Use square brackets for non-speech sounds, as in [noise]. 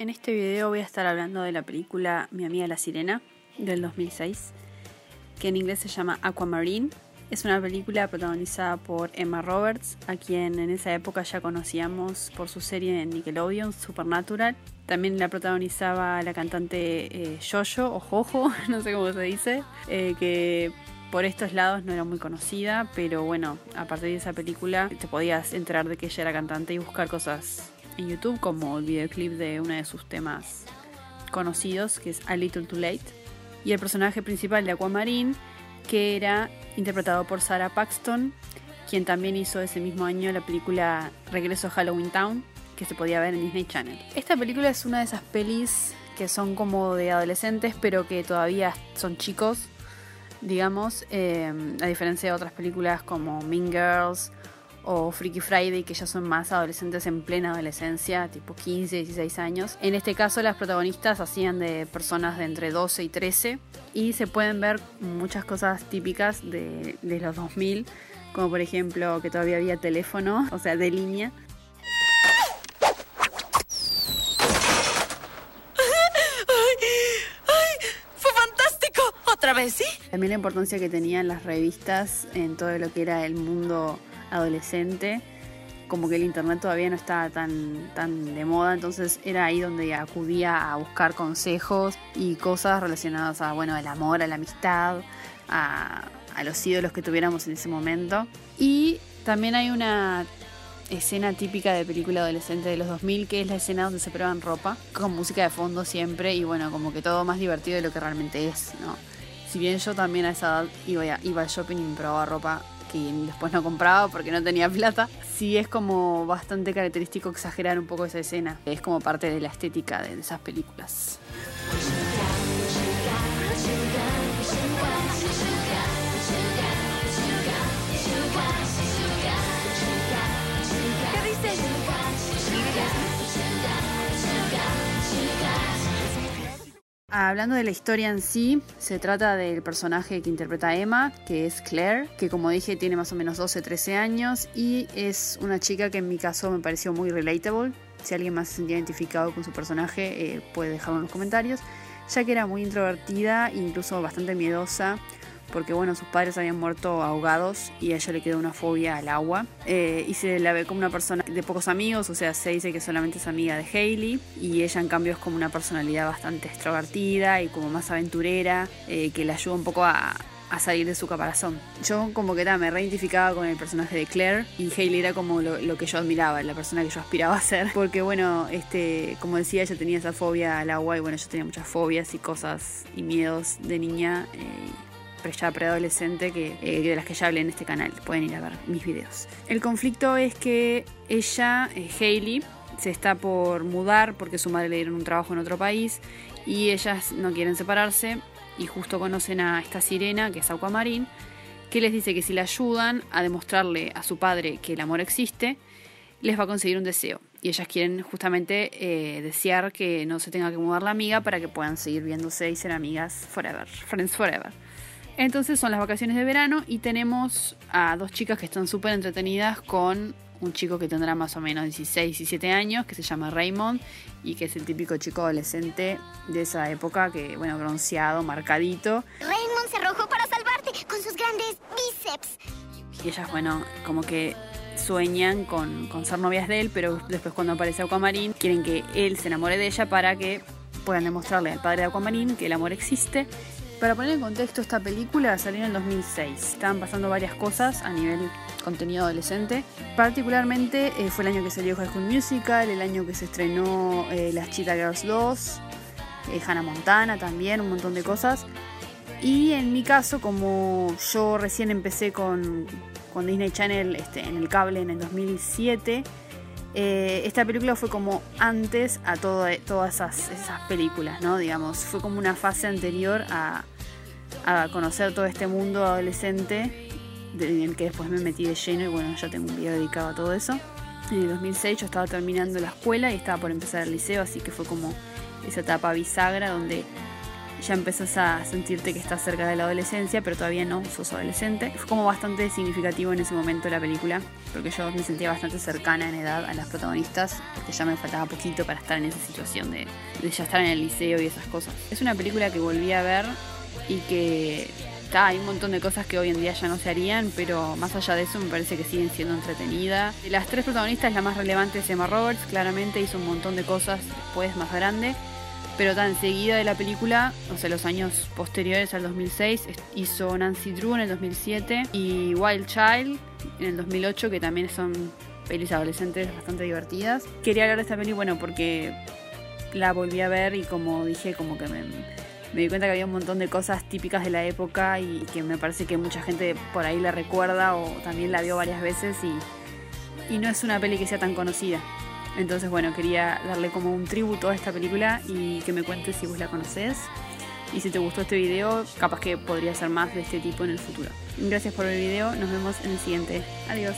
En este video voy a estar hablando de la película Mi amiga la sirena del 2006, que en inglés se llama Aquamarine. Es una película protagonizada por Emma Roberts, a quien en esa época ya conocíamos por su serie en Nickelodeon, Supernatural. También la protagonizaba la cantante eh, Jojo o Jojo, [laughs] no sé cómo se dice, eh, que por estos lados no era muy conocida, pero bueno, a partir de esa película te podías enterar de que ella era cantante y buscar cosas YouTube, como el videoclip de uno de sus temas conocidos, que es A Little Too Late. Y el personaje principal de Aquamarine, que era interpretado por Sarah Paxton, quien también hizo ese mismo año la película Regreso a Halloween Town, que se podía ver en Disney Channel. Esta película es una de esas pelis que son como de adolescentes, pero que todavía son chicos, digamos, eh, a diferencia de otras películas como Mean Girls o Freaky Friday, que ya son más adolescentes en plena adolescencia, tipo 15, 16 años. En este caso las protagonistas hacían de personas de entre 12 y 13 y se pueden ver muchas cosas típicas de, de los 2000, como por ejemplo que todavía había teléfono, o sea, de línea. ¡Fue fantástico! ¿Otra vez, sí? También la importancia que tenían las revistas en todo lo que era el mundo adolescente, como que el internet todavía no estaba tan, tan de moda, entonces era ahí donde acudía a buscar consejos y cosas relacionadas a, bueno, al amor, a la amistad, a, a los ídolos que tuviéramos en ese momento. Y también hay una escena típica de película adolescente de los 2000, que es la escena donde se prueban ropa, con música de fondo siempre, y bueno, como que todo más divertido de lo que realmente es, ¿no? Si bien yo también a esa edad iba, iba al shopping y me probaba ropa que después no compraba porque no tenía plata, sí es como bastante característico exagerar un poco esa escena. Es como parte de la estética de esas películas. Hablando de la historia en sí, se trata del personaje que interpreta Emma, que es Claire, que como dije tiene más o menos 12-13 años y es una chica que en mi caso me pareció muy relatable. Si alguien más se sentía identificado con su personaje, eh, puede dejarlo en los comentarios, ya que era muy introvertida e incluso bastante miedosa porque bueno, sus padres habían muerto ahogados y a ella le quedó una fobia al agua. Eh, y se la ve como una persona de pocos amigos, o sea, se dice que solamente es amiga de Hailey. Y ella en cambio es como una personalidad bastante extrovertida y como más aventurera, eh, que le ayuda un poco a, a salir de su caparazón. Yo como que ta, me reidentificaba con el personaje de Claire y Hailey era como lo, lo, que yo admiraba, la persona que yo aspiraba a ser. Porque bueno, este, como decía, ella tenía esa fobia al agua y bueno, yo tenía muchas fobias y cosas y miedos de niña. Eh, ya preadolescente que, eh, de las que ya hablé en este canal. Pueden ir a ver mis videos. El conflicto es que ella, eh, Hailey, se está por mudar porque su madre le dieron un trabajo en otro país y ellas no quieren separarse y justo conocen a esta sirena que es Aquamarine que les dice que si la ayudan a demostrarle a su padre que el amor existe, les va a conseguir un deseo. Y ellas quieren justamente eh, desear que no se tenga que mudar la amiga para que puedan seguir viéndose y ser amigas forever, friends forever. Entonces son las vacaciones de verano y tenemos a dos chicas que están súper entretenidas con un chico que tendrá más o menos 16, 17 años, que se llama Raymond y que es el típico chico adolescente de esa época, que bueno, bronceado, marcadito. Raymond se arrojó para salvarte con sus grandes bíceps. Y ellas, bueno, como que sueñan con, con ser novias de él, pero después cuando aparece Aquamarine quieren que él se enamore de ella para que puedan demostrarle al padre de Aquamarine que el amor existe para poner en contexto esta película salió en el 2006. Estaban pasando varias cosas a nivel contenido adolescente. Particularmente eh, fue el año que salió High School Musical, el año que se estrenó eh, Las Cheetah Girls 2, eh, Hannah Montana también, un montón de cosas. Y en mi caso, como yo recién empecé con, Disney Channel este, en el cable en el 2007, eh, esta película fue como antes a todas esas, esas, películas, ¿no? Digamos, fue como una fase anterior a, a conocer todo este mundo adolescente en el que después me metí de lleno y bueno, ya tengo un video dedicado a todo eso. En el 2006 yo estaba terminando la escuela y estaba por empezar el liceo, así que fue como esa etapa bisagra donde ya empezás a sentirte que estás cerca de la adolescencia, pero todavía no sos adolescente. Fue como bastante significativo en ese momento la película, porque yo me sentía bastante cercana en edad a las protagonistas, porque ya me faltaba poquito para estar en esa situación de, de ya estar en el liceo y esas cosas. Es una película que volví a ver y que hay un montón de cosas que hoy en día ya no se harían, pero más allá de eso me parece que siguen siendo entretenida. De las tres protagonistas, la más relevante es Emma Roberts, claramente hizo un montón de cosas después más grande, pero tan seguida de la película, o sea, los años posteriores al 2006, hizo Nancy Drew en el 2007 y Wild Child en el 2008, que también son pelis adolescentes bastante divertidas. Quería hablar de esta peli, bueno, porque la volví a ver y como dije, como que me me di cuenta que había un montón de cosas típicas de la época y que me parece que mucha gente por ahí la recuerda o también la vio varias veces y, y no es una peli que sea tan conocida. Entonces, bueno, quería darle como un tributo a esta película y que me cuentes si vos la conocés. Y si te gustó este video, capaz que podría ser más de este tipo en el futuro. Gracias por el video, nos vemos en el siguiente. Adiós.